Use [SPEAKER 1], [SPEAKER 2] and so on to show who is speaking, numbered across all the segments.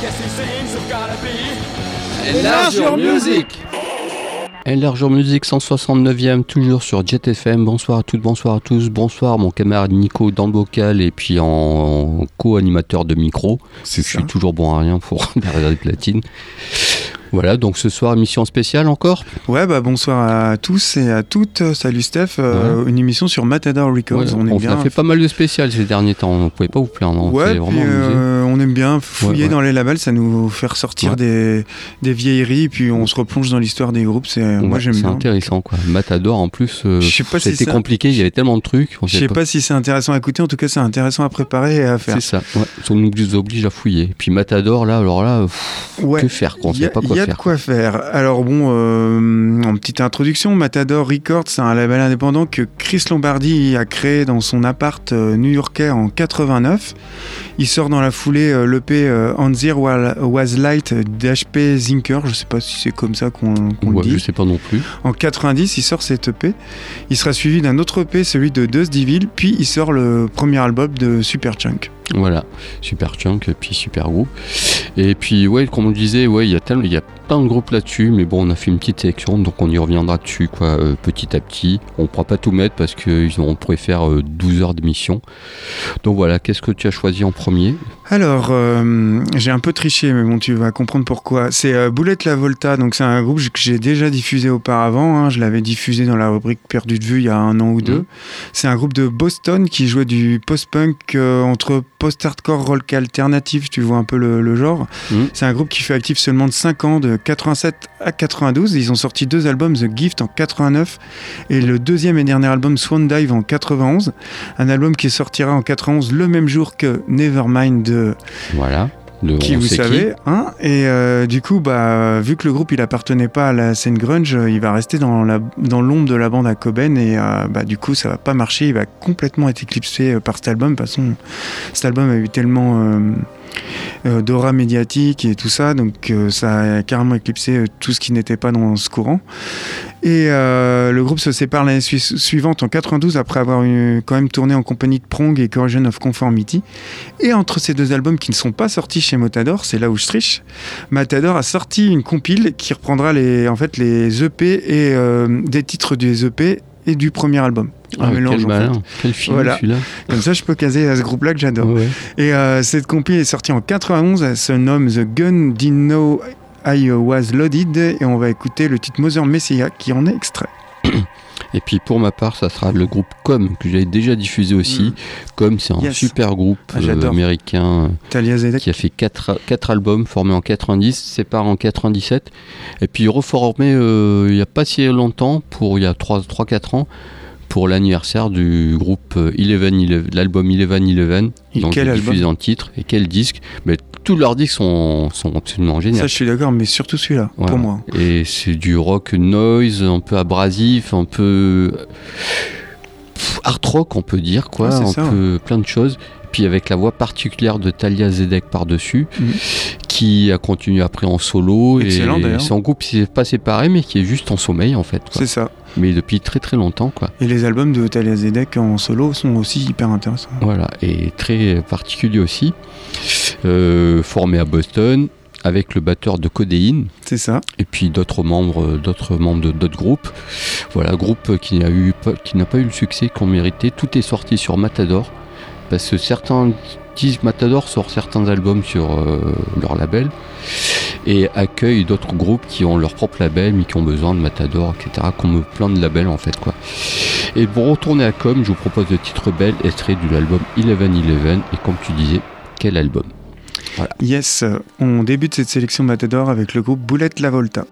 [SPEAKER 1] guess these things have gotta be.
[SPEAKER 2] Enlarge your music
[SPEAKER 3] Enlargeur Musique 169e, toujours sur Jet FM. Bonsoir à toutes, bonsoir à tous. Bonsoir mon camarade Nico dans le bocal et puis en co-animateur de micro. Je suis toujours bon à rien pour la réserve platine. Voilà, donc ce soir, émission spéciale encore
[SPEAKER 4] Ouais, bah bonsoir à tous et à toutes. Salut Steph, euh, une émission sur Matador Records.
[SPEAKER 3] on, on a fait pas mal de spéciales ces derniers temps, on ne pouvait pas vous plaindre.
[SPEAKER 4] Ouais, euh, on aime bien fouiller dans les labels, ça nous fait ressortir des, des, vieilleries, puis on se replonge dans l'histoire des groupes. C'est, moi j'aime bien.
[SPEAKER 3] C'est intéressant quoi. Matador en plus, euh, c'était si compliqué, il y avait tellement de trucs.
[SPEAKER 4] Je sais pas. si c'est intéressant à écouter, en tout cas c'est intéressant à préparer et à faire.
[SPEAKER 3] C'est ça, on nous oblige à fouiller. puis Matador là, alors là, que faire quoi, on sait pas quoi
[SPEAKER 4] faire. Il y a de quoi faire. Alors bon, euh, en petite introduction, Matador Records, c'est un label indépendant que Chris Lombardi a créé dans son appart euh, new-yorkais en 89. Il sort dans la foulée euh, l'EP On Zero Was Light d'HP Zinker, je sais pas si c'est comme ça qu'on le dit.
[SPEAKER 3] Je sais pas non plus.
[SPEAKER 4] En 90, il sort cet EP. Il sera suivi d'un autre EP, celui de Dusty Devil, puis il sort le premier album de Superchunk.
[SPEAKER 3] Voilà, Super Chunk, puis Super Group. Et puis, ouais, comme on le disait, ouais, il y a tellement, il y a plein de groupes là-dessus, mais bon, on a fait une petite sélection, donc on y reviendra dessus, quoi, euh, petit à petit. On pourra pas tout mettre parce qu'on pourrait faire 12 euh, heures d'émission. Donc voilà, qu'est-ce que tu as choisi en premier?
[SPEAKER 4] Alors, euh, j'ai un peu triché, mais bon, tu vas comprendre pourquoi. C'est Boulette La Volta, donc c'est un groupe que j'ai déjà diffusé auparavant. Hein. je l'avais diffusé dans la rubrique Perdu de vue il y a un an ou deux. Mmh. C'est un groupe de Boston qui jouait du post-punk entre post-hardcore rock alternatif, tu vois un peu le, genre. Mhm. C'est un groupe qui fait actif seulement de 5 ans, de 87 à 92. Ils ont sorti deux albums, The Gift en 89 et le deuxième et dernier album Swan Dive en 91. Un album qui sortira en 91 le même jour que Nevermind de...
[SPEAKER 3] Voilà
[SPEAKER 4] qui vous savez, hein. Et euh, du coup, bah, vu que le groupe il appartenait pas à la scène grunge, il va rester dans la dans l'ombre de la bande à Coben et euh, bah, du coup ça va pas marcher, il va complètement être éclipsé euh, par cet album. De toute façon, cet album a eu tellement euh, d'aura médiatique et tout ça. Donc euh, ça a carrément éclipsé euh, tout ce qui n'était pas dans ce courant. Et le groupe se sépare l'année suivante en 92 après avoir quand même tourné en compagnie de Prong et Corrosion of Conformity. Et entre ces deux albums qui ne sont pas sortis chez Matador, c'est là où je triche, Matador a sorti une compile qui reprendra les, en fait, les EP et des titres des EP et du premier album.
[SPEAKER 3] Un ah, mélange, quel malin, quel film voilà. celui-là.
[SPEAKER 4] Comme ça, je peux caser à ce groupe-là que j'adore. Et euh, cette compil est sortie en 91, elle se nomme The Gun Didn't Know I Was Loaded, et on va écouter le titre Mother Messiah qui en est extrait.
[SPEAKER 3] Et puis pour ma part, ça sera le groupe Com que j'avais déjà diffusé aussi. Mm. Com, c'est un super groupe ah, euh, américain euh, qui a fait 4, albums formés en 90, sépare en 97. Et puis reformé il n'y a pas si longtemps, pour il y a 3-4 ans, pour l'anniversaire du groupe Eleven, l'album Eleven Eleven. donc quel diffusé en titre et quel disque. Mais tous leurs disques sont, sont absolument géniaux.
[SPEAKER 4] Ça, je suis d'accord, mais surtout celui-là, pour moi.
[SPEAKER 3] Et c'est du rock noise, un peu abrasif, un peu art rock, on peut dire, quoi, un peu plein de choses puis avec la voix particulière de Talia Zedek par-dessus, mhm. Qui a continué après en solo.
[SPEAKER 4] Excellent, et
[SPEAKER 3] son groupe s'est pas séparé, mais qui est juste en sommeil en fait.
[SPEAKER 4] C'est ça.
[SPEAKER 3] Mais depuis très très longtemps. Quoi.
[SPEAKER 4] Et les albums de Talia Zedek en solo sont aussi hyper intéressants.
[SPEAKER 3] Voilà, et très particuliers aussi. Euh, formé à Boston, avec le batteur de Codéine.
[SPEAKER 4] C'est ça.
[SPEAKER 3] Et puis d'autres membres, d'autres membres de d'autres groupes. Voilà, groupe qui n'a eu qui n'a pas eu le succès qu'on méritait. Tout est sorti sur Matador parce que certains Matador sort certains albums sur euh, leur label et accueille d'autres groupes qui ont leur propre label mais qui ont besoin de Matador, etc. Comme plein de labels en fait quoi. Et pour retourner à Com, je vous propose le titre belle extrait de l'album Eleven Eleven et comme tu disais, quel album?
[SPEAKER 4] Yes, on débute cette sélection Matador avec le groupe Boulette La Volta.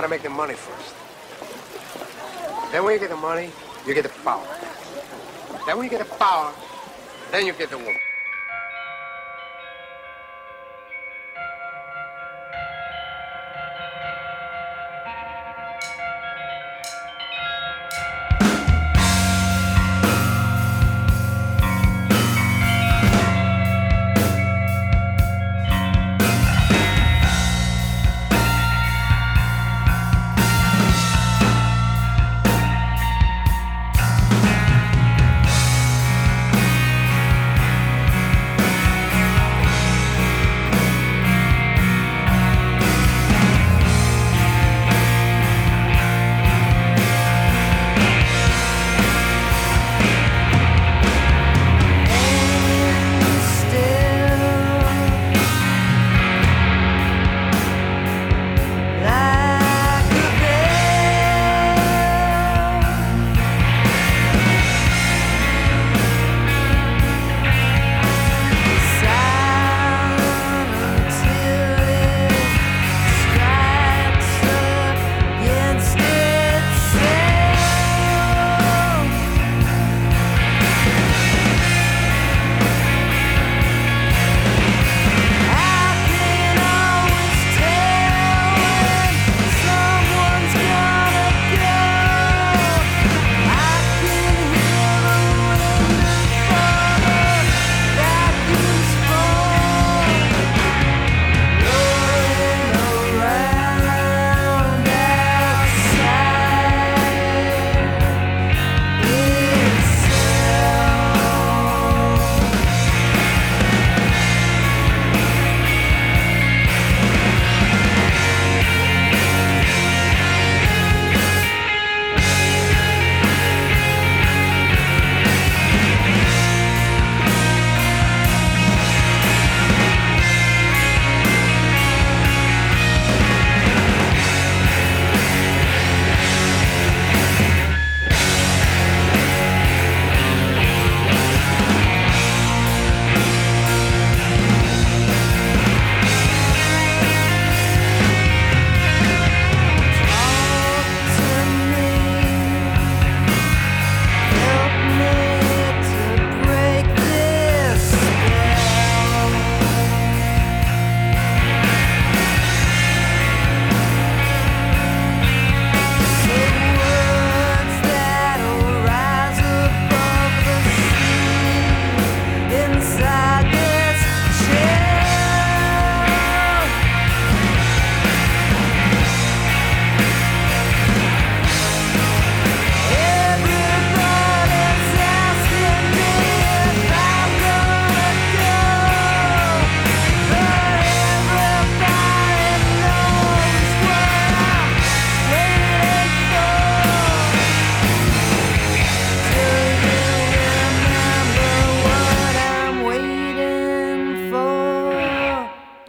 [SPEAKER 5] Gotta make the money first. Then when you get the money, you get the power. Then when you get the power, then you get the woman.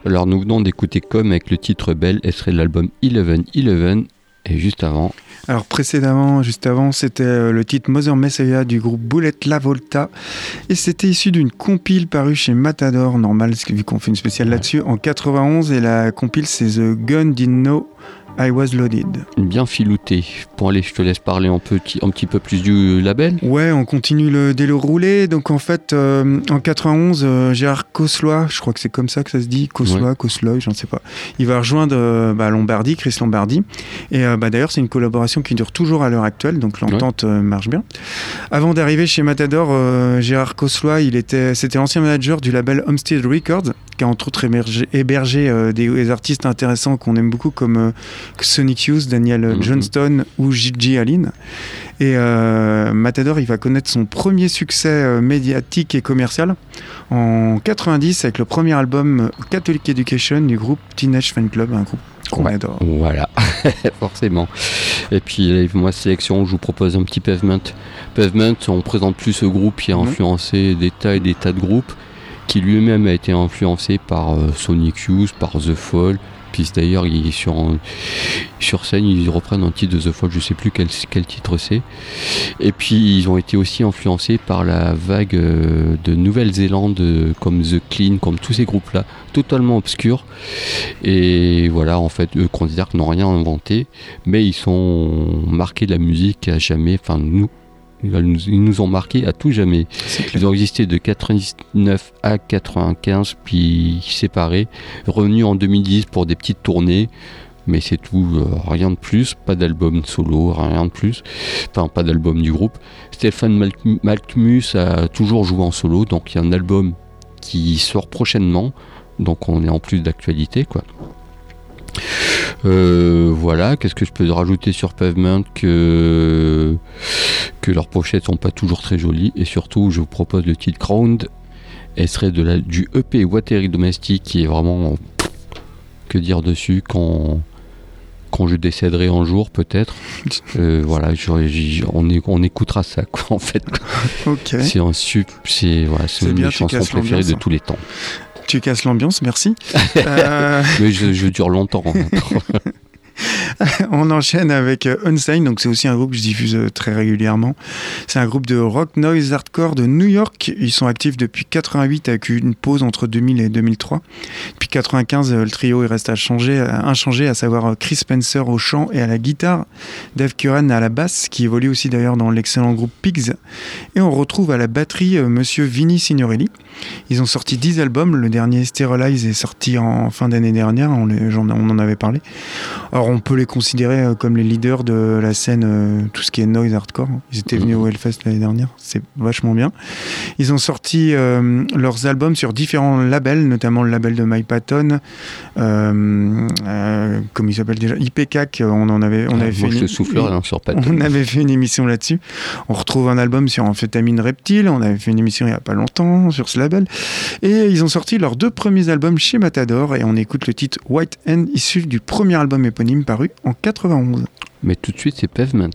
[SPEAKER 3] Alors nous venons d'écouter Comme avec le titre Belle, et serait l'album Eleven Eleven. Et juste avant,
[SPEAKER 4] Alors précédemment, juste avant, c'était euh, le titre Mother Messiah du groupe Bullet La Volta. Et c'était issu d'une compile parue chez Matador, normal, vu qu'on fait une spéciale là-dessus, en 91. Et la compile, c'est The Gun Know I Was Loaded.
[SPEAKER 3] Bien filouté. Bon allez, je te laisse parler un, petit, un petit peu plus du label.
[SPEAKER 4] Ouais, on continue le délo roulé. Donc en fait, euh, en 91, euh, Gérard Cosloy, je crois que c'est comme ça que ça se dit, Cosloy, Cosloy, j'en sais pas. Il va rejoindre euh, bah, Lombardi, Chris Lombardi. Et bah, d'ailleurs, c'est une collaboration qui dure toujours à l'heure actuelle, donc l'entente marche bien. Avant d'arriver chez Matador, Gérard Cosloy, il était, c'était l'ancien manager du label Homestead Records, qui a entre autres hébergé, hébergé, euh, des, des artistes intéressants qu'on aime beaucoup comme euh, Sonic Youth, Daniel
[SPEAKER 3] Mhm.
[SPEAKER 4] Johnston ou Gigi Allen. Et euh, Matador, il va connaître son premier succès médiatique et commercial en 90 avec le premier album Catholic Education du groupe Teenage Fan Club, un groupe qu'on
[SPEAKER 3] Ouais.
[SPEAKER 4] adore.
[SPEAKER 3] Voilà, forcément. Et puis moi, sélection, je vous propose un petit Pavement. Pavement, on présente plus ce groupe qui a
[SPEAKER 4] Mhm.
[SPEAKER 3] influencé des tas et des tas de groupes, qui lui-même a été influencé par euh, Sonic Youth, par The Fall. Puis d'ailleurs, sur, sur scène, ils reprennent un titre de The Fall, je sais plus quel, quel titre c'est. Et puis, ils ont été aussi influencés par la vague euh, de Nouvelle-Zélande, euh, comme The Clean, comme tous ces groupes-là, totalement obscurs. Et voilà, en fait, eux considèrent qu'ils n'ont rien inventé, mais ils sont marqués de la musique à jamais. Enfin, nous, ils nous, ont marqués à tout jamais. Ils ont existé de 99 à 95, puis séparés, revenus en 2010 pour des petites tournées. Mais c'est tout, euh, rien de plus, pas d'album solo, rien de plus, enfin pas d'album du groupe. Stéphane Mal- Malkmus a toujours joué en solo, donc il y a un album qui sort prochainement, donc on est en plus d'actualité quoi. Euh, voilà, qu'est-ce que je peux rajouter sur Pavement que, que leurs pochettes sont pas toujours très jolies et surtout je vous propose le titre Crowned. Elle serait de la, du EP Watery Domestic qui est vraiment que dire dessus quand quand je décéderai un jour peut-être. Euh, voilà on, est- on écoutera ça quoi en fait. C'est un sup c'est voilà, une de mes chansons préférées de tous les temps
[SPEAKER 4] Tu casses l'ambiance, merci. Euh,
[SPEAKER 3] mais je, je dure longtemps
[SPEAKER 4] on enchaîne avec euh, Unsigned, donc c'est aussi un groupe que je diffuse euh, très régulièrement. C'est un groupe de rock noise hardcore de New York. Ils sont actifs depuis 88 avec une pause entre 2000 et 2003. Depuis 95, euh, le trio il reste à changer, inchangé, à savoir Chris Spencer au chant et à la guitare, Dave Curran à la basse, qui évolue aussi d'ailleurs dans l'excellent groupe Pigs. Et on retrouve à la batterie Monsieur Vinny Signorelli. Ils ont sorti 10 albums. Le dernier Sterilize est sorti en fin d'année dernière. On, les- j'en- on en avait parlé. Alors on peut les considérer euh, comme les leaders de la scène, euh, tout ce qui est noise hardcore. Ils étaient venus
[SPEAKER 3] Mhm.
[SPEAKER 4] au Hellfest l'année dernière, c'est vachement bien. Ils ont sorti euh, leurs albums sur différents labels, notamment le label de My Patton, euh, euh, comme il s'appelle déjà, IPCAC, on en avait, on fait une-
[SPEAKER 3] sur Pat
[SPEAKER 4] on avait fait une émission là-dessus. On retrouve un album sur Amphétamine Reptile. On avait fait une émission il n'y a pas longtemps sur ce Et ils ont sorti leurs deux premiers albums chez Matador. Et on écoute le titre White End, issu du premier album éponyme paru en 91.
[SPEAKER 3] mais tout de suite c'est Pavement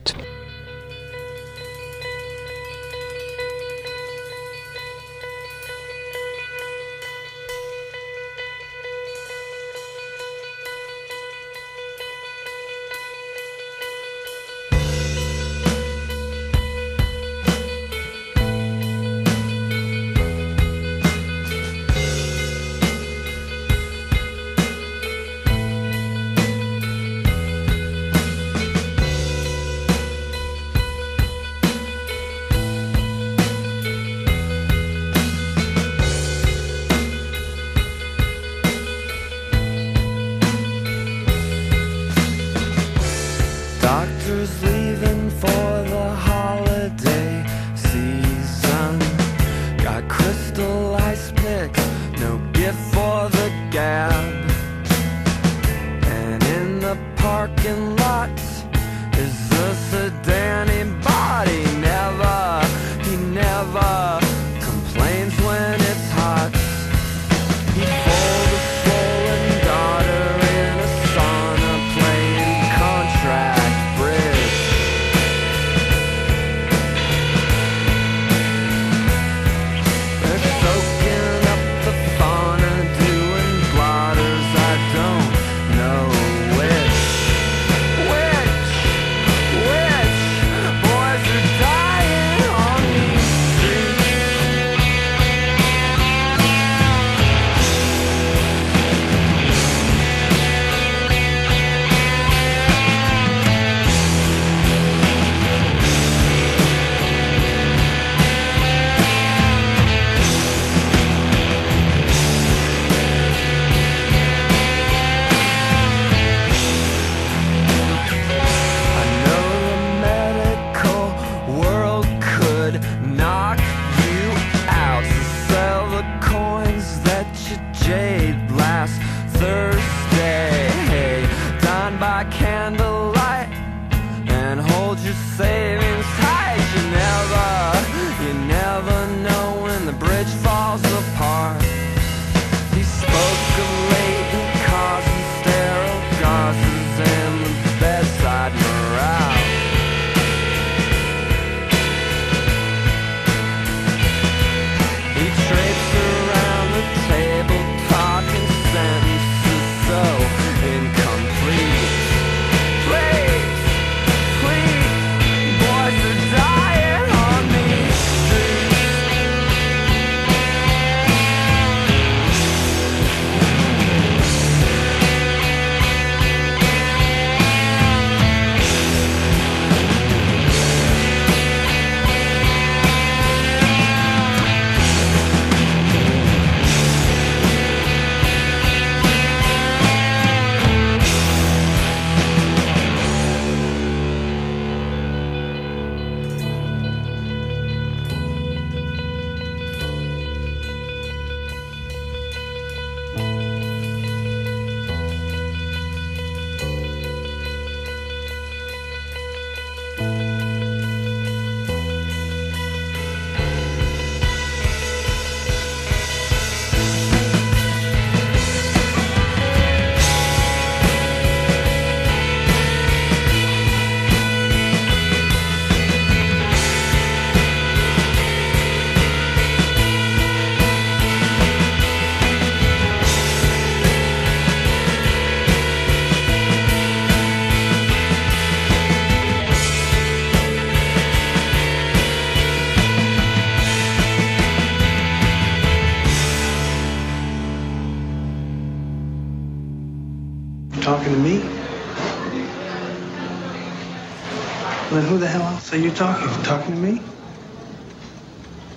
[SPEAKER 6] the hell else are you talking to? Talking to me?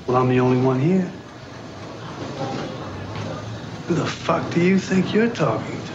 [SPEAKER 6] Well, I'm the only one here. Who the fuck do you think you're talking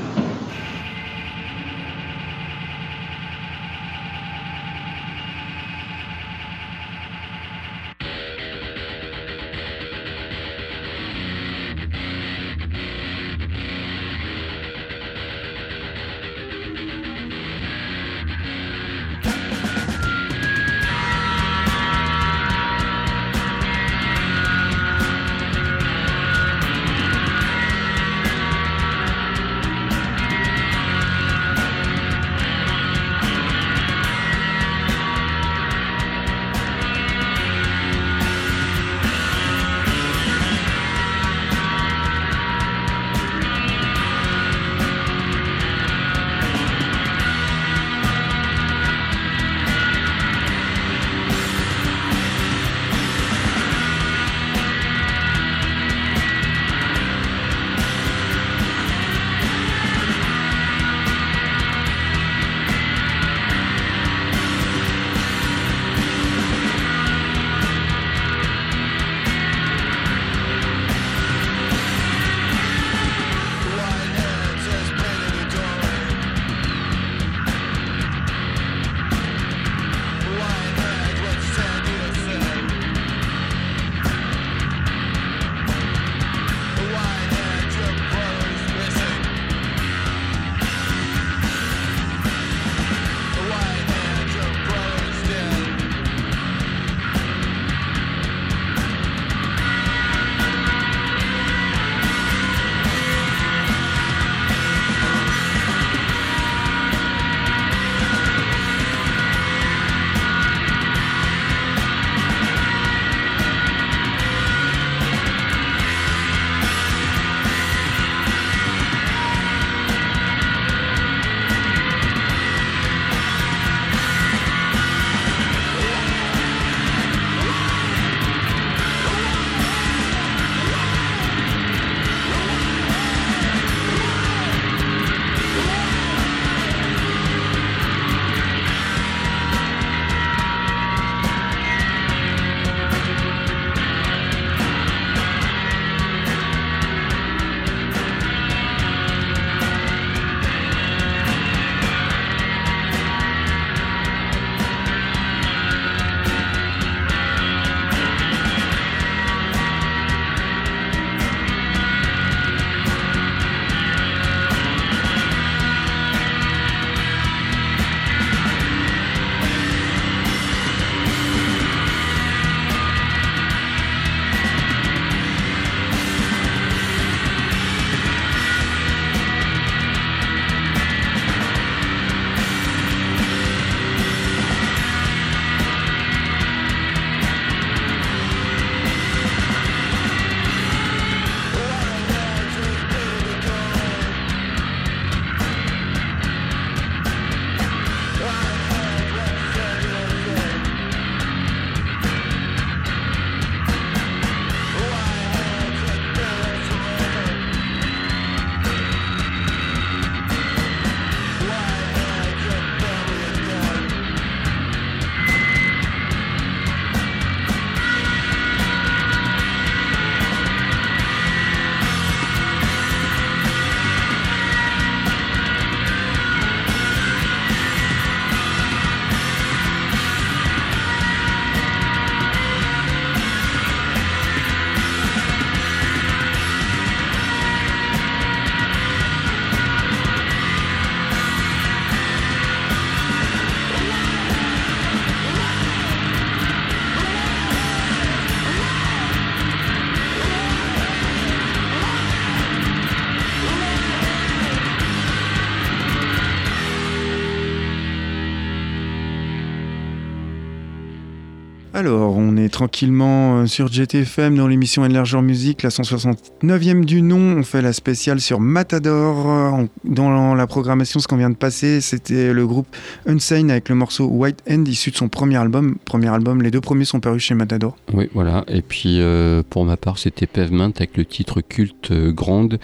[SPEAKER 4] Alors, on est tranquillement euh, sur GTFM dans l'émission Enlargeur Musique, la 169e du nom. On fait la spéciale sur Matador. Euh, Dans la programmation, ce qu'on vient de passer, c'était le groupe Unsane avec le morceau White End, issu de son premier album. Premier album, les deux premiers sont parus chez Matador.
[SPEAKER 3] Oui, voilà. Et puis euh, pour ma part, c'était Pavement avec le titre culte Grande,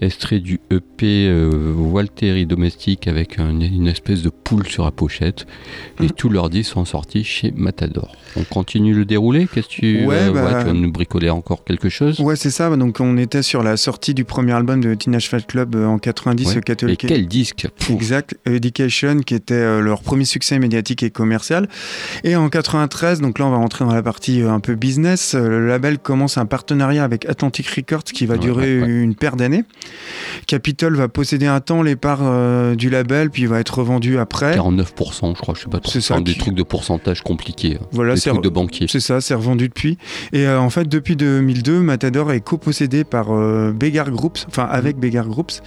[SPEAKER 3] extrait du EP euh, Walteri Domestique avec un- une espèce de poule sur la pochette. Et
[SPEAKER 4] Mhm.
[SPEAKER 3] tous leurs disques sont sortis chez Matador. On continue le déroulé Qu'est-ce que tu,
[SPEAKER 4] Ouais,
[SPEAKER 3] euh,
[SPEAKER 4] bah-
[SPEAKER 3] tu vas nous bricoler encore quelque chose?
[SPEAKER 4] Ouais, c'est ça. Donc, on était sur la sortie du premier album de Teenage Fat Club euh, en 90,
[SPEAKER 3] Ouais. Et
[SPEAKER 4] catholique.
[SPEAKER 3] quel disque? Pouf.
[SPEAKER 4] Exact, Education, qui était euh, leur premier succès médiatique et commercial. Et en 93, donc là on va rentrer dans la partie euh, un peu business, euh, le label commence un partenariat avec Atlantic Records qui va durer une paire d'années. Capitol va posséder un temps les parts euh, du label, puis il va être revendu après.
[SPEAKER 3] 49%, je crois, je sais pas trop.
[SPEAKER 4] C'est ça
[SPEAKER 3] Enfin, des
[SPEAKER 4] qui-
[SPEAKER 3] trucs de pourcentage compliqués. hein.
[SPEAKER 4] Voilà,
[SPEAKER 3] des trucs de banquier.
[SPEAKER 4] c'est ça, c'est revendu depuis. Et euh, en fait, depuis 2002, Matador est copossédé par euh, Beggar Groups, enfin avec
[SPEAKER 3] Mm.
[SPEAKER 4] Beggar Groups.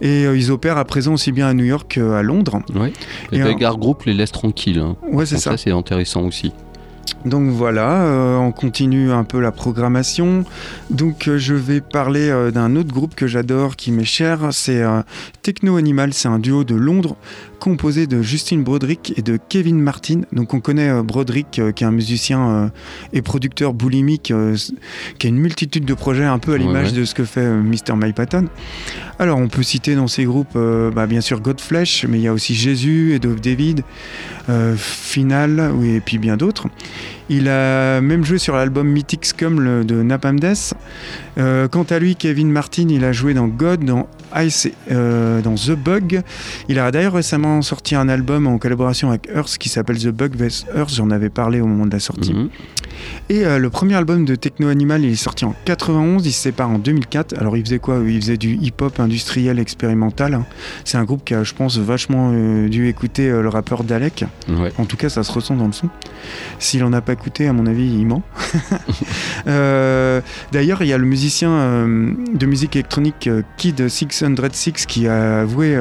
[SPEAKER 4] Et euh, ils opèrent à présent aussi bien à New York qu'à Londres.
[SPEAKER 3] Les
[SPEAKER 4] Et un-
[SPEAKER 3] Beggar Group les laissent tranquilles. hein.
[SPEAKER 4] Ouais, c'est ça.
[SPEAKER 3] ça, c'est intéressant aussi.
[SPEAKER 4] Donc voilà, euh, on continue un peu la programmation. Donc euh, je vais parler euh, d'un autre groupe que j'adore, qui m'est cher. C'est Techno Animal, c'est un duo de Londres composé de Justine Broderick et de Kevin Martin. Donc on connaît euh, Broderick, euh, qui est un musicien euh, et producteur boulimique, qui a une multitude de projets un peu à l'image
[SPEAKER 3] ouais.
[SPEAKER 4] de ce que fait Mr. My Patton. Alors on peut citer dans ces groupes, bah, bien sûr Godflesh, mais il y a aussi Jésus, Ed of David, Final, et puis bien d'autres. Il a même joué sur l'album Mythic Scum de Napalm Death. Euh, quant à lui, Kevin Martin, il a joué dans God, dans Ice, euh, dans The Bug. Il a d'ailleurs récemment sorti un album en collaboration avec Earth qui s'appelle The Bug vs Earth. J'en avais parlé au moment de la sortie.
[SPEAKER 3] Mhm.
[SPEAKER 4] Et euh, le premier album de Techno Animal, il est sorti en 91, il se sépare en 2004. Alors il faisait quoi? Il faisait du hip-hop industriel expérimental. hein. C'est un groupe qui a, je pense, vachement dû écouter le rappeur Dalek.
[SPEAKER 3] Ouais.
[SPEAKER 4] En tout cas, ça se ressent dans le son. S'il en a pas écouté, à mon avis, il ment. Euh, D'ailleurs, il y a le musicien euh, de musique électronique euh, Kid 606 qui a avoué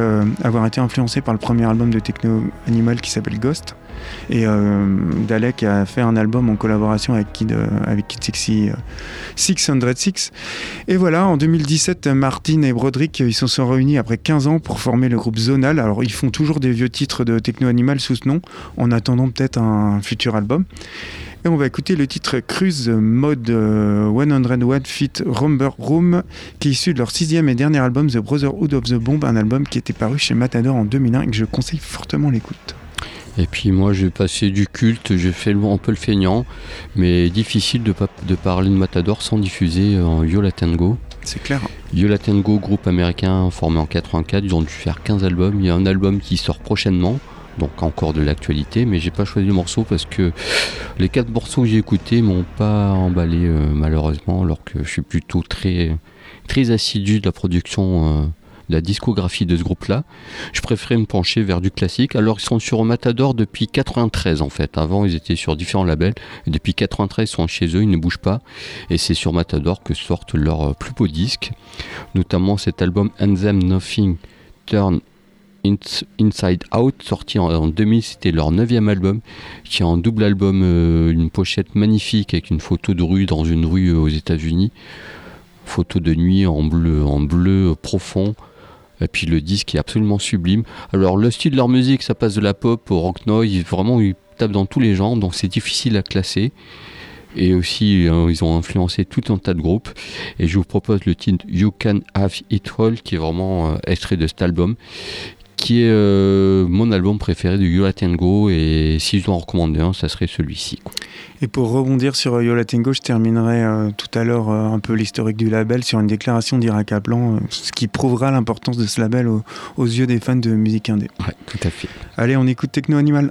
[SPEAKER 4] avoir été influencé par le premier album de Techno Animal qui s'appelle Ghost. Et euh, Dalek a fait un album en collaboration avec Kid, euh, avec Kid 60, euh, 606. Et voilà, en 2017, Martin et Broderick, ils se sont réunis après 15 ans pour former le groupe Zonal. Alors, ils font toujours des vieux titres de Techno Animal sous ce nom, en attendant peut-être un futur album. Et on va écouter le titre Cruise Mode euh, 100 Watt Fit Rumber Room, qui est issu de leur sixième et dernier album The Brotherhood of the Bomb, un album qui était paru chez Matador en 2001 et que je conseille fortement l'écoute.
[SPEAKER 3] Et puis moi, j'ai passé du culte, j'ai fait un peu le feignant, mais difficile de, de parler de Matador sans diffuser en Yola Tango.
[SPEAKER 4] C'est clair.
[SPEAKER 3] Yola Tango, groupe américain formé en 84, ils ont dû faire 15 albums. Il y a un album qui sort prochainement, donc encore de l'actualité, mais j'ai pas choisi le morceau parce que les quatre morceaux que j'ai écoutés m'ont pas emballé euh, malheureusement, alors que je suis plutôt très, très assidu de la production. euh, la discographie de ce groupe-là. Je préférais me pencher vers du classique. Alors ils sont sur Matador depuis 93 en fait. Avant ils étaient sur différents labels. Depuis 93 ils sont chez eux, ils ne bougent pas. Et c'est sur Matador que sortent leurs euh, plus beaux disques. Notamment cet album And Them Nothing Turn Ins- Inside Out, sorti en, en 2000, c'était leur neuvième album, qui est un double album, euh, une pochette magnifique avec une photo de rue dans une rue euh, aux États-Unis, photo de nuit en bleu, en bleu profond. Et puis le disque est absolument sublime. Alors le style de leur musique, ça passe de la pop au rock noise, vraiment ils tapent dans tous les genres, donc c'est difficile à classer. Et aussi, euh, ils ont influencé tout un tas de groupes. Et je vous propose le titre You Can Have It All, qui est vraiment euh, extrait de cet album, qui est euh, mon album préféré de Yola Tango. Et si je dois en recommander un, ça serait celui-ci.
[SPEAKER 4] Et pour rebondir sur euh, Yola Tango, je terminerai euh, tout à l'heure euh, un peu l'historique du label sur une déclaration d'Ira Kaplan, ce qui prouvera l'importance de ce label au- aux yeux des fans de musique indé.
[SPEAKER 3] Ouais, tout à fait.
[SPEAKER 4] Allez, on écoute Techno Animal.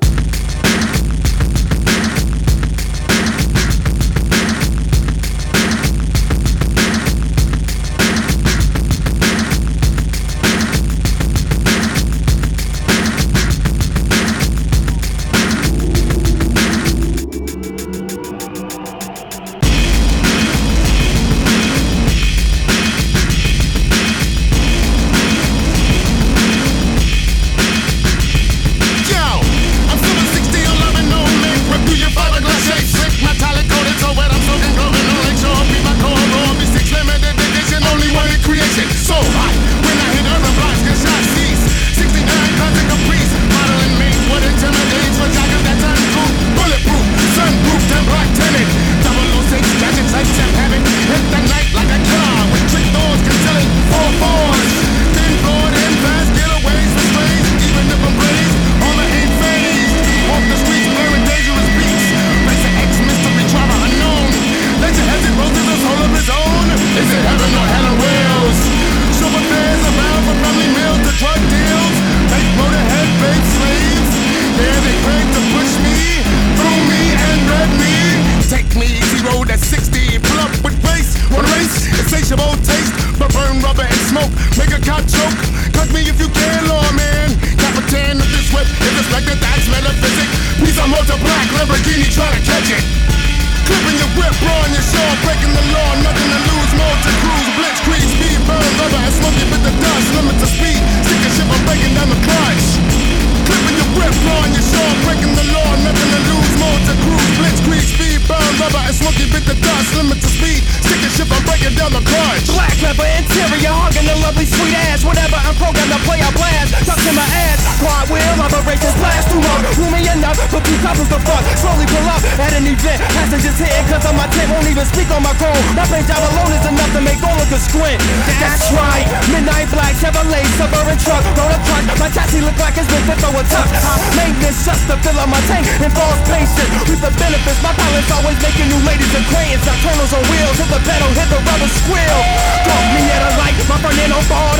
[SPEAKER 5] For two couples to fuck. Slowly pull up an event. Passengers hitting cause on my tent won't even speak on my call. My paint job alone is enough to make all look a squint. That's right, midnight black Chevrolet suburban truck. Roll a truck, my chassis look like it's been fit for a tuck. High maintenance just to fill up my tank and false patience. With the benefits, my pilot's always making new ladies acquaintance. Nocturnals on wheels, hit the pedal, hit the rubber squeal. Caught me at a light, my front end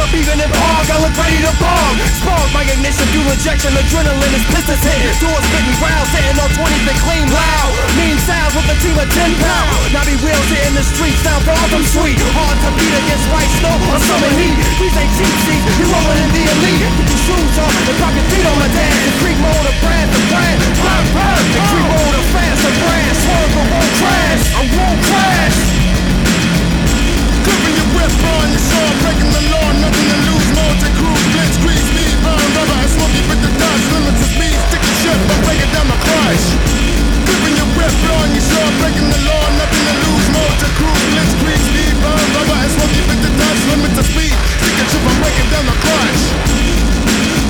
[SPEAKER 5] up even in park. I look ready to bomb. Spark my ignition, fuel injection, adrenaline is pistons hitting. Doors spitting rounds, sitting on 20s that clean loud. Mean sounds with a team of 10 pound. Naughty wheels hitting the streets, sound far from sweet. Hard to beat against white snow or summer heat. These ain't cheap seats, you rolling in the elite. Put your shoes on and drop your feet on my dash. And creep mode of brand to brand. Brand, brand. And creep mode of fast to brand. Swerve but won't crash. I won't crash.
[SPEAKER 7] Clipping your whip, blowing your shore, breaking the law, nothing to lose, more to cruise, blitz, crease, speed, burn, rubber, and smoke it with the dust, limits of speed, stick the ship, I'm breaking down my clutch. Ripping your rep, blowing your shot, breaking the law, nothing to lose. Motor crew, blitzkrieg, leave, burn, rubber and smoke, keep it to dust, limit to speed. Stick a chip, I'm breaking down
[SPEAKER 5] the
[SPEAKER 3] crunch.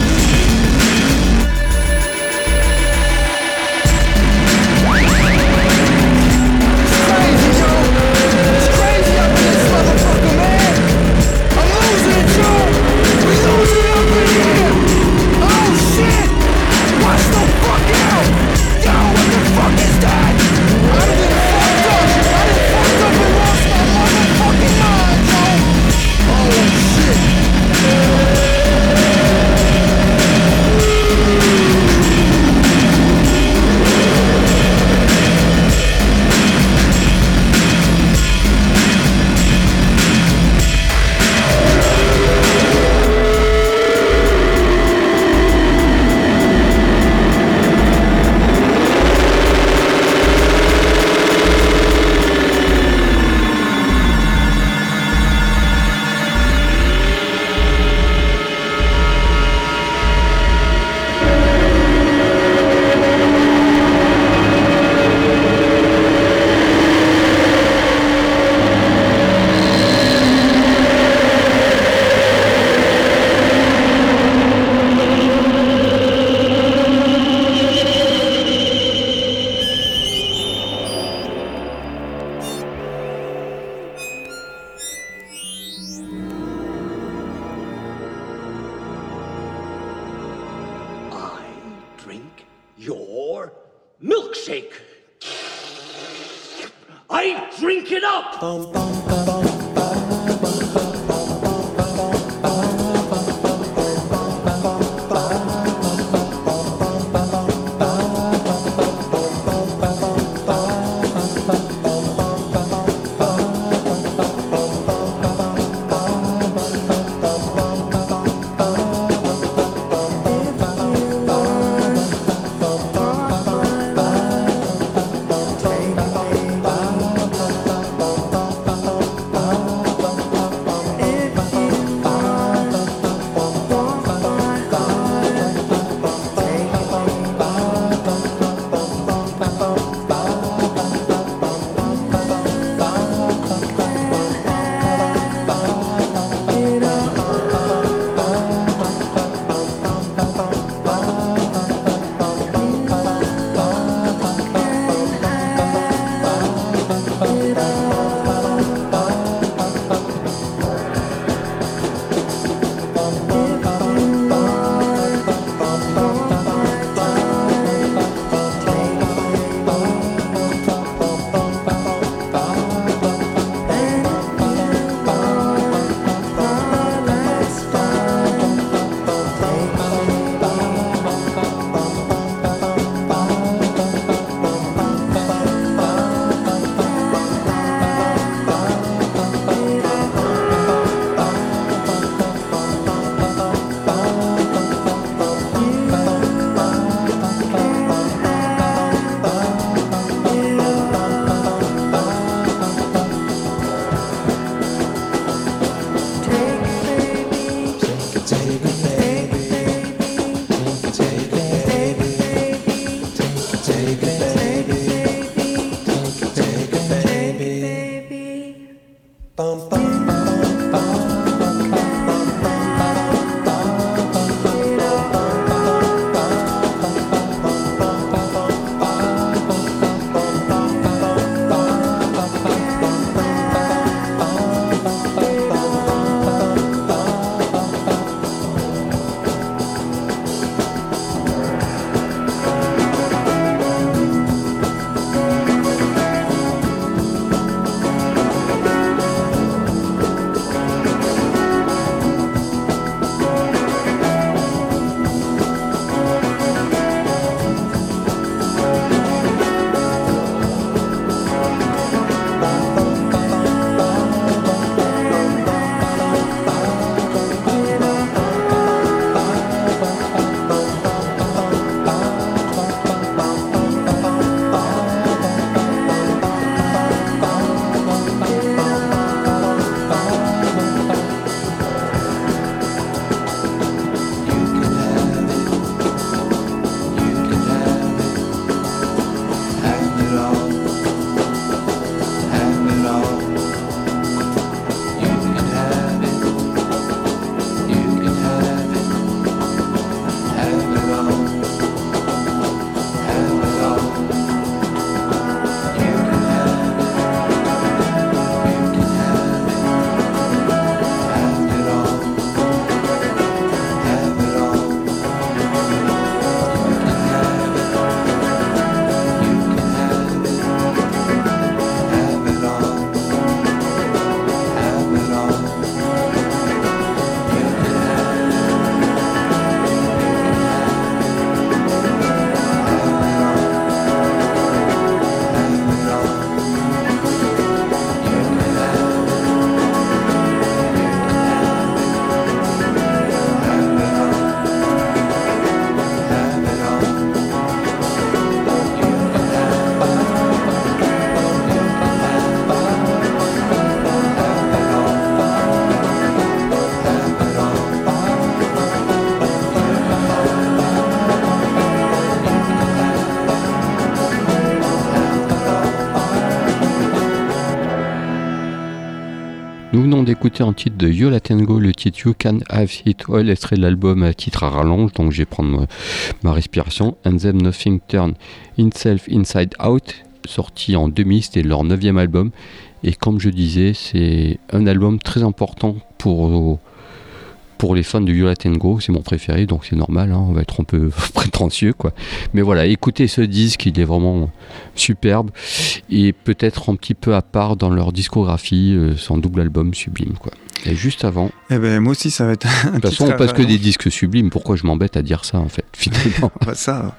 [SPEAKER 3] D'écouter un titre de Yola Tango, le titre You Can Have It All, extrait de l'album à titre à rallonge, donc je vais prendre ma, ma respiration. And Them Nothing Turn Itself Inside Out, sorti en 2000, c'était leur neuvième album. Et comme je disais, c'est un album très important pour, pour les fans de Yola Tango, c'est mon préféré, donc c'est normal, hein, on va être un peu prétentieux. quoi. Mais voilà, écoutez ce disque, il est vraiment superbe et peut-être un petit peu à part dans leur discographie, euh, son double album sublime. quoi. Et juste avant,
[SPEAKER 4] Eh ben, moi aussi, ça va être un
[SPEAKER 3] de toute façon, on passe que des disques sublimes, pourquoi je m'embête à dire ça en fait, finalement
[SPEAKER 4] Bah, ça,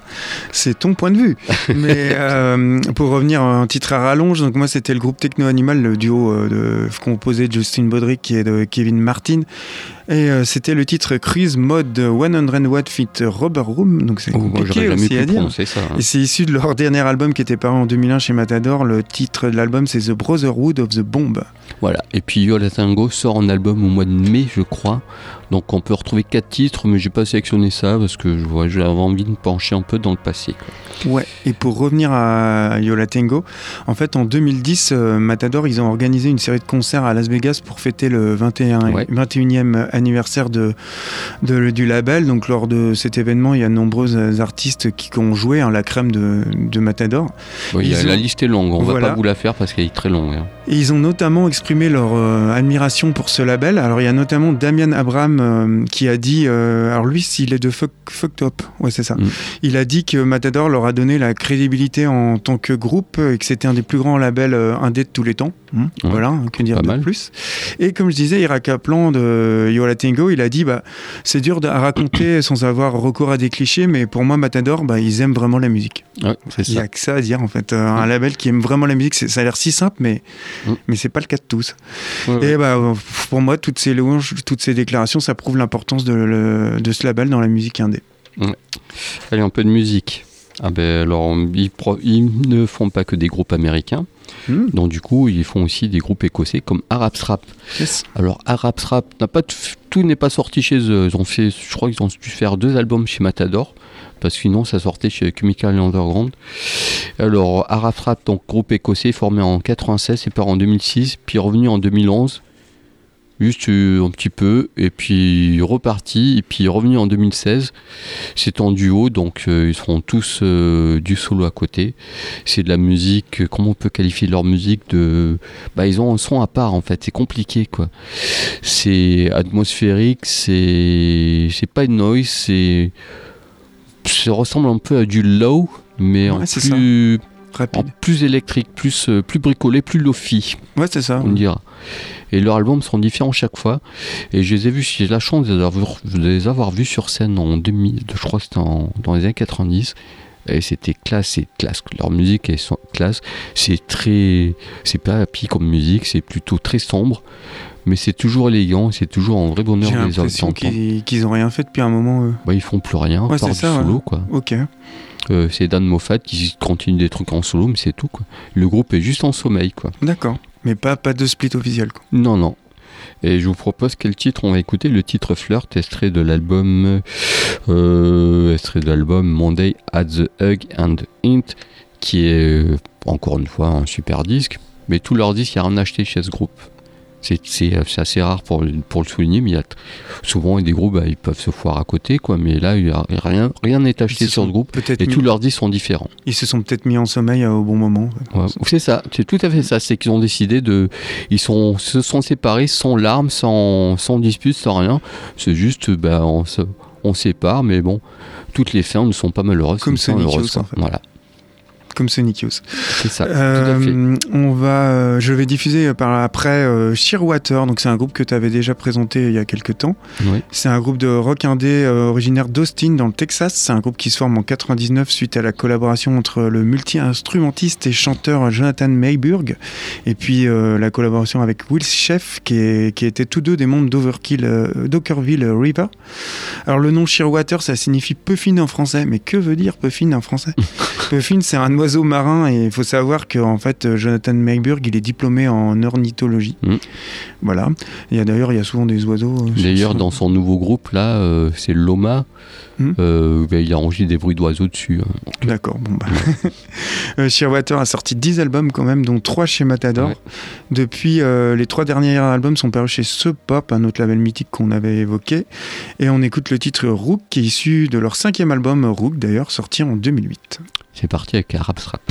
[SPEAKER 4] c'est ton point de vue. Mais euh, pour revenir à un titre à rallonge, donc moi c'était le groupe Techno Animal, le duo euh, de, composé de Justin Bodrick et de Kevin Martin. Et euh, c'était le titre Cruise Mode 100 Watt Fit Rubber Room. Donc c'est
[SPEAKER 3] Oh,
[SPEAKER 4] compliqué aussi
[SPEAKER 3] pu
[SPEAKER 4] à dire.
[SPEAKER 3] prononcer ça. hein.
[SPEAKER 4] Et c'est issu de leur dernier album qui était paru en 2001 chez Matador. Le titre de l'album c'est The Brotherhood of the Bomb.
[SPEAKER 3] Voilà, et puis Yola Tango sort en album au mois de mai, je crois. Donc on peut retrouver quatre titres, mais j'ai pas sélectionné ça parce que je vois- j'avais envie de me pencher un peu dans le passé. quoi.
[SPEAKER 4] Ouais, et pour revenir à Yola Tango, en fait en 2010, euh, Matador, ils ont organisé une série de concerts à Las Vegas pour fêter le 21,
[SPEAKER 3] Ouais.
[SPEAKER 4] 21e anniversaire de, de- du label. Donc lors de cet événement, il y a de nombreux artistes qui ont joué, hein, la crème de, de Matador.
[SPEAKER 3] Bon, il y a-
[SPEAKER 4] Ils
[SPEAKER 3] La liste est longue, on
[SPEAKER 4] Voilà.
[SPEAKER 3] va pas vous la faire parce qu'elle est très longue. hein.
[SPEAKER 4] Et ils ont notamment exprimé leur euh, admiration pour ce label. Alors il y a notamment Damian Abraham euh, qui a dit, euh, alors lui s'il est de fuck, Fucked Up, ouais c'est ça.
[SPEAKER 3] Mm.
[SPEAKER 4] Il a dit que Matador leur a donné la crédibilité en tant que groupe et que c'était un des plus grands labels euh, indés de tous les temps. Hmm,
[SPEAKER 3] Ouais.
[SPEAKER 4] Voilà, que dire
[SPEAKER 3] Pas
[SPEAKER 4] de
[SPEAKER 3] mal.
[SPEAKER 4] plus. Et comme je disais, Ira Kaplan de Yola Tango, il a dit, bah c'est dur à raconter sans avoir recours à des clichés, mais pour moi Matador, bah ils aiment vraiment la musique.
[SPEAKER 3] Ouais, c'est
[SPEAKER 4] Il n'y
[SPEAKER 3] ça.
[SPEAKER 4] a que ça à dire en fait. Euh, Un label qui aime vraiment la musique, ça a l'air si simple, mais,
[SPEAKER 3] Mm.
[SPEAKER 4] mais c'est pas le cas de tous.
[SPEAKER 3] Ouais, ouais.
[SPEAKER 4] Et bah, pour moi, toutes ces louanges, toutes ces déclarations, ça prouve l'importance de, le- de ce label dans la musique indé.
[SPEAKER 3] Allez, un peu de musique. Ah ben alors, ils, ne font pas que des groupes américains,
[SPEAKER 4] Hmm.
[SPEAKER 3] donc du coup, ils font aussi des groupes écossais comme Arab Rap.
[SPEAKER 4] Yes.
[SPEAKER 3] Alors, Arab Rap, n'a pas tout n'est pas sorti chez eux. Ils ont fait, je crois qu'ils ont dû faire deux albums chez Matador, parce que sinon, ça sortait chez Chemical Underground. Alors, Arab Rap, donc groupe écossais formé en 96, c'est part en 2006, puis revenu en 2011. Juste euh, un petit peu, et puis reparti, et puis revenu en 2016. C'est en duo, donc euh, ils seront tous euh, du solo à côté. C'est de la musique, comment on peut qualifier leur musique de... Bah ils ont un son à part en fait, c'est compliqué quoi. C'est atmosphérique, c'est... C'est pas une noise, c'est... Ça ressemble un peu à du low, mais en
[SPEAKER 4] Ouais,
[SPEAKER 3] plus...
[SPEAKER 4] Rapide.
[SPEAKER 3] plus électrique, plus, euh, plus bricolé, plus lofi
[SPEAKER 4] Ouais, c'est ça.
[SPEAKER 3] on dira. Et leurs albums sont différents chaque fois. Et je les ai vus, j'ai la chance de les avoir, de les avoir vus sur scène en 2000, je crois que c'était dans les années 90. Et c'était classe, c'est classe. Leur musique est classe. C'est très. C'est pas happy comme musique, c'est plutôt très sombre. Mais c'est toujours élégant, c'est toujours un vrai bonheur
[SPEAKER 4] J'ai
[SPEAKER 3] de les
[SPEAKER 4] l'impression
[SPEAKER 3] entendre.
[SPEAKER 4] qu'ils qu'ils ont rien fait depuis un moment, eux.
[SPEAKER 3] Bah, ils font plus rien,
[SPEAKER 4] Ouais,
[SPEAKER 3] du
[SPEAKER 4] ça, ouais.
[SPEAKER 3] solo, quoi.
[SPEAKER 4] Ok.
[SPEAKER 3] Euh, c'est Dan Moffat qui continue des trucs en solo, mais c'est tout, quoi. Le groupe est juste en sommeil, quoi.
[SPEAKER 4] D'accord. Mais pas, pas de split officiel, quoi.
[SPEAKER 3] Non, non. Et je vous propose quel titre on va écouter. Le titre Flirt, extrait de l'album, euh, extrait de l'album Monday at the Hug and Hint, qui est euh, encore une fois un super disque. Mais tous leurs disques, il n'y a rien acheté chez ce groupe. C'est c'est- assez rare pour, le- pour le souligner, mais il y a souvent des groupes, bah, ils peuvent se foire à côté, quoi. Mais là, il y a rien rien n'est acheté sur le groupe. Et
[SPEAKER 4] mis-
[SPEAKER 3] tous leurs disques sont différents.
[SPEAKER 4] Ils se sont peut-être mis en sommeil euh, au bon moment.
[SPEAKER 3] Ouais, c'est ça, c'est tout à fait ça. C'est qu'ils ont décidé de. Ils sont, se sont séparés sans larmes, sans, sans dispute, sans rien. C'est juste, ben, on, se, on sépare, mais bon, toutes les fins ne sont pas malheureuses.
[SPEAKER 4] Comme Youth,
[SPEAKER 3] quoi.
[SPEAKER 4] en fait.
[SPEAKER 3] Voilà,
[SPEAKER 4] Comme Sonic Youth.
[SPEAKER 3] c'est ça, tout à fait.
[SPEAKER 4] Euh, on va, euh, je vais diffuser par après euh, Shearwater, donc c'est un groupe que tu avais déjà présenté il y a quelques temps.
[SPEAKER 3] Oui.
[SPEAKER 4] C'est un groupe de rock indé originaire d'Austin dans le Texas. C'est un groupe qui se forme en 99 suite à la collaboration entre le multi-instrumentiste et chanteur Jonathan Mayburg et puis la collaboration avec Will Sheff qui, est- qui étaient tous deux des membres d'Overkill, d'Ockerville River. Alors le nom Shearwater ça signifie peu fine en français, mais que veut dire peu fine en français? Peu fine c'est un oiseau marin et il faut savoir que en fait euh, Jonathan Mayburg il est diplômé en ornithologie.
[SPEAKER 8] Mm.
[SPEAKER 4] Voilà. Il y a d'ailleurs il y a souvent des oiseaux. euh,
[SPEAKER 8] D'ailleurs, dans son nouveau groupe, là, euh, c'est Loma. Euh, ben, il enregistre des bruits d'oiseaux dessus. hein.
[SPEAKER 4] D'accord, bon bah. Shearwater a sorti 10 albums quand même, dont 3 chez Matador.
[SPEAKER 8] Ouais.
[SPEAKER 4] Depuis, les 3 derniers albums sont parus chez Sub Pop, un autre label mythique qu'on avait évoqué. Et on écoute le titre Rook, qui est issu de leur cinquième album, Rook d'ailleurs, sorti en 2008.
[SPEAKER 8] C'est parti avec Arab Strap.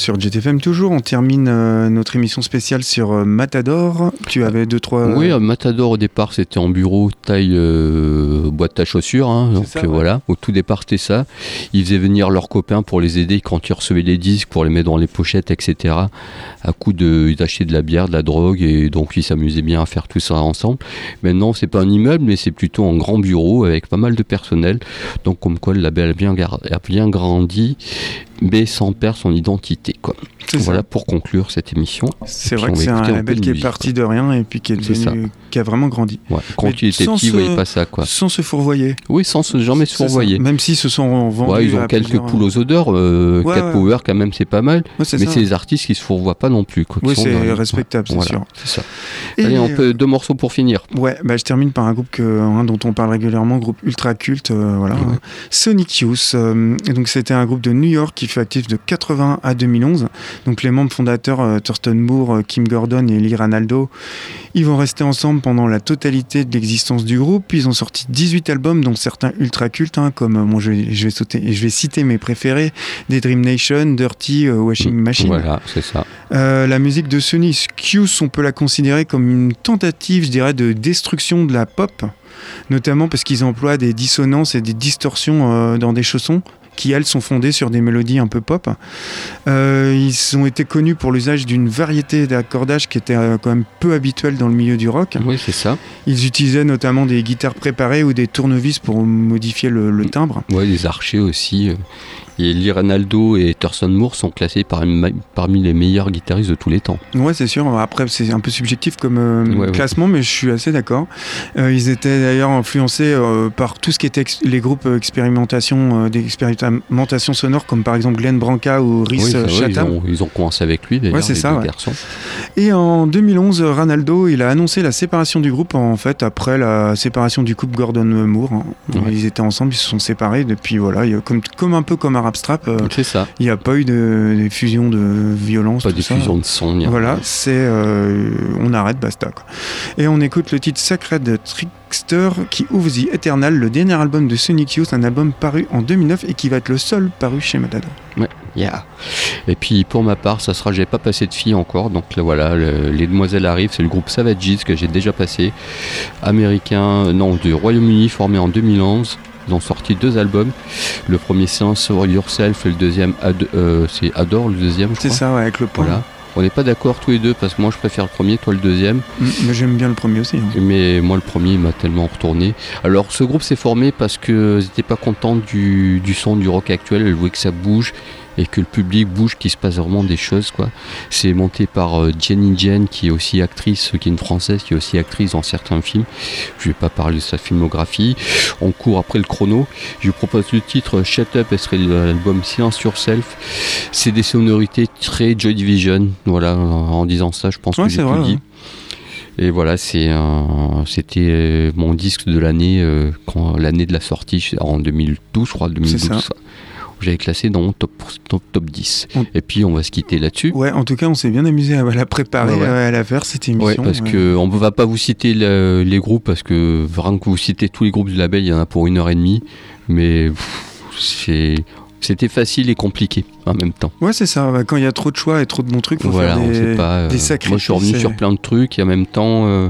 [SPEAKER 4] Sur JTFM toujours, on termine euh, notre émission spéciale sur euh, Matador. Tu avais deux, trois...
[SPEAKER 3] Oui, euh, Matador au départ c'était en bureau taille boîte à chaussures, hein, donc
[SPEAKER 4] ça, ouais.
[SPEAKER 3] voilà. Au tout départ c'était ça. Ils faisaient venir leurs copains pour les aider quand ils recevaient les disques, pour les mettre dans les pochettes, etc. À coup de d'acheter de la bière, de la drogue, et donc ils s'amusaient bien à faire tout ça ensemble. Maintenant c'est pas un immeuble, mais c'est plutôt un grand bureau avec pas mal de personnel. Donc comme quoi le label a bien, gar- a bien grandi, mais sans perdre son identité. Quoi.
[SPEAKER 4] Ça.
[SPEAKER 3] Voilà pour conclure cette émission.
[SPEAKER 4] C'est vrai que c'est un label qui est parti de rien et puis qui est devenu, qui a vraiment grandi.
[SPEAKER 3] Ouais, quand
[SPEAKER 4] Mais
[SPEAKER 3] il était petit,
[SPEAKER 4] se-
[SPEAKER 3] voyait pas ça, quoi.
[SPEAKER 4] Sans se fourvoyer.
[SPEAKER 3] Oui, sans se jamais se fourvoyer.
[SPEAKER 4] Même s'ils se sont vendus.
[SPEAKER 3] Ouais, ils ont quelques
[SPEAKER 4] plusieurs-
[SPEAKER 3] poules aux odeurs. Euh,
[SPEAKER 4] Ouais,
[SPEAKER 3] Cat. Power, quand même, c'est pas mal. Mais c'est les artistes qui se fourvoient pas non plus. quoi,
[SPEAKER 4] Oui, c'est respectable, c'est sûr.
[SPEAKER 3] Ça. Allez, on peut deux morceaux pour finir.
[SPEAKER 4] Ouais, bah, je termine par un groupe hein, dont on parle régulièrement, groupe ultra culte, euh, voilà. Sonic Youth. euh, donc c'était un groupe de New York qui fut actif de 80 à 2011. Donc les membres fondateurs euh, Thurston Moore, euh, Kim Gordon et Lee Ranaldo, ils vont rester ensemble pendant la totalité de l'existence du groupe. Ils ont sorti 18 albums, dont certains ultra cultes, hein, comme euh, bon, je, vais, je vais sauter, je vais citer mes préférés, des Dream Nation, Dirty, euh, Washing Machine.
[SPEAKER 3] Voilà, c'est ça.
[SPEAKER 4] Euh, la musique de Sonic Youth, on peut la considérer comme une tentative, je dirais, de destruction de la pop, notamment parce qu'ils emploient des dissonances et des distorsions euh, dans des chaussons qui, elles, sont fondées sur des mélodies un peu pop. Euh, ils ont été connus pour l'usage d'une variété d'accordages qui était euh, quand même peu habituelle dans le milieu du rock.
[SPEAKER 3] Oui, c'est ça.
[SPEAKER 4] Ils utilisaient notamment des guitares préparées ou des tournevis pour modifier le, le timbre.
[SPEAKER 3] Ouais, les archers aussi. Et Lee Ranaldo et Thurston Moore sont classés parmi, parmi les meilleurs guitaristes de tous les temps.
[SPEAKER 4] Ouais, c'est sûr. Après, c'est un peu subjectif comme euh,
[SPEAKER 3] Ouais, ouais.
[SPEAKER 4] classement, mais je suis assez d'accord. Euh, ils étaient d'ailleurs influencés euh, par tout ce qui était les groupes expérimentation, d'expérimentation sonore, comme par exemple Glenn Branca ou Rhys
[SPEAKER 3] Oui, vrai, ils,
[SPEAKER 4] Chatham.
[SPEAKER 3] ont, ils ont commencé avec lui, d'ailleurs,
[SPEAKER 4] Ouais,
[SPEAKER 3] les
[SPEAKER 4] ça,
[SPEAKER 3] deux garçons.
[SPEAKER 4] Et en 2011, euh, Ranaldo, il a annoncé la séparation du groupe, en fait, après la séparation du couple Gordon-Moore. hein.
[SPEAKER 3] Ouais.
[SPEAKER 4] Ils étaient ensemble, ils se sont séparés. Depuis, voilà, comme, comme un peu comme un rap strap, euh,
[SPEAKER 3] C'est ça.
[SPEAKER 4] il n'y a pas eu de, de fusion de violence.
[SPEAKER 3] Pas de
[SPEAKER 4] ça.
[SPEAKER 3] fusion de son.
[SPEAKER 4] Voilà, c'est euh, on arrête, basta. Quoi. Et on écoute le titre Sacred Trickster qui ouvre The Eternal, le dernier album de Sonic Youth, un album paru en 2009 et qui va être le seul paru chez Matador.
[SPEAKER 3] Ouais, yeah. Et puis pour ma part, ça sera J'ai pas passé de filles encore. Donc là voilà, le- les demoiselles arrivent. C'est le groupe Savages que j'ai déjà passé. Américain, euh, non, du Royaume-Uni, formé en 2011. Ont sorti deux albums. Le premier c'est Answer Yourself et le deuxième Ad- euh, c'est Adore, le deuxième.
[SPEAKER 4] C'est ça, ouais, avec le point.
[SPEAKER 3] Voilà. On n'est pas d'accord tous les deux parce que moi je préfère le premier, toi le deuxième.
[SPEAKER 4] Mm, Mais j'aime bien le premier aussi. hein.
[SPEAKER 3] Mais moi, le premier m'a tellement retourné. Alors, ce groupe s'est formé parce que n'étaient pas contents du, du son du rock actuel. Ils voulaient que ça bouge et que le public bouge, qu'il se passe vraiment des choses. quoi. C'est monté par euh, Jenny Jen, qui est aussi actrice, qui est une française, qui est aussi actrice dans certains films. Je vais pas parler de sa filmographie. On court après le chrono. Je vous propose le titre Shut Up, ce serait l'album Silence Yourself. C'est des sonorités très Joy Division. Voilà, en disant ça, je pense
[SPEAKER 4] Ouais,
[SPEAKER 3] que j'ai tout
[SPEAKER 4] vrai,
[SPEAKER 3] dit.
[SPEAKER 4] ouais.
[SPEAKER 3] Et voilà, c'est c'était euh, mon disque de l'année, euh, l'année de la sortie, en 2012, je crois, 2012.
[SPEAKER 4] C'est ça.
[SPEAKER 3] J'avais classé dans mon top, top, top 10.
[SPEAKER 4] On-
[SPEAKER 3] Et puis on va se quitter là-dessus.
[SPEAKER 4] Ouais, en tout cas, on s'est bien amusé à la préparer,
[SPEAKER 3] Ouais, ouais.
[SPEAKER 4] à la faire cette émission.
[SPEAKER 3] Ouais, parce
[SPEAKER 4] ouais.
[SPEAKER 3] que on ne va pas vous citer le- les groupes parce que vraiment que vous citez tous les groupes du label, il y en a pour une heure et demie. Mais c'est c'était facile et compliqué en même temps.
[SPEAKER 4] Ouais, c'est ça. Bah, Quand il y a trop de choix et trop de bons trucs, faut
[SPEAKER 3] voilà,
[SPEAKER 4] faire
[SPEAKER 3] on
[SPEAKER 4] des,
[SPEAKER 3] sait pas. euh,
[SPEAKER 4] des sacrifices.
[SPEAKER 3] moi, je suis revenu sur plein de trucs et en même temps euh,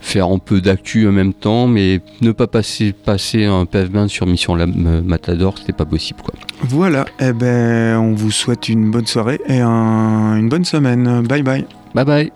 [SPEAKER 3] faire un peu d'actu en même temps, mais ne pas passer passer un pavement sur Mission euh, Matador, c'était pas possible quoi.
[SPEAKER 4] Voilà, eh ben, on vous souhaite une bonne soirée et un- une bonne semaine. Bye bye.
[SPEAKER 3] Bye bye.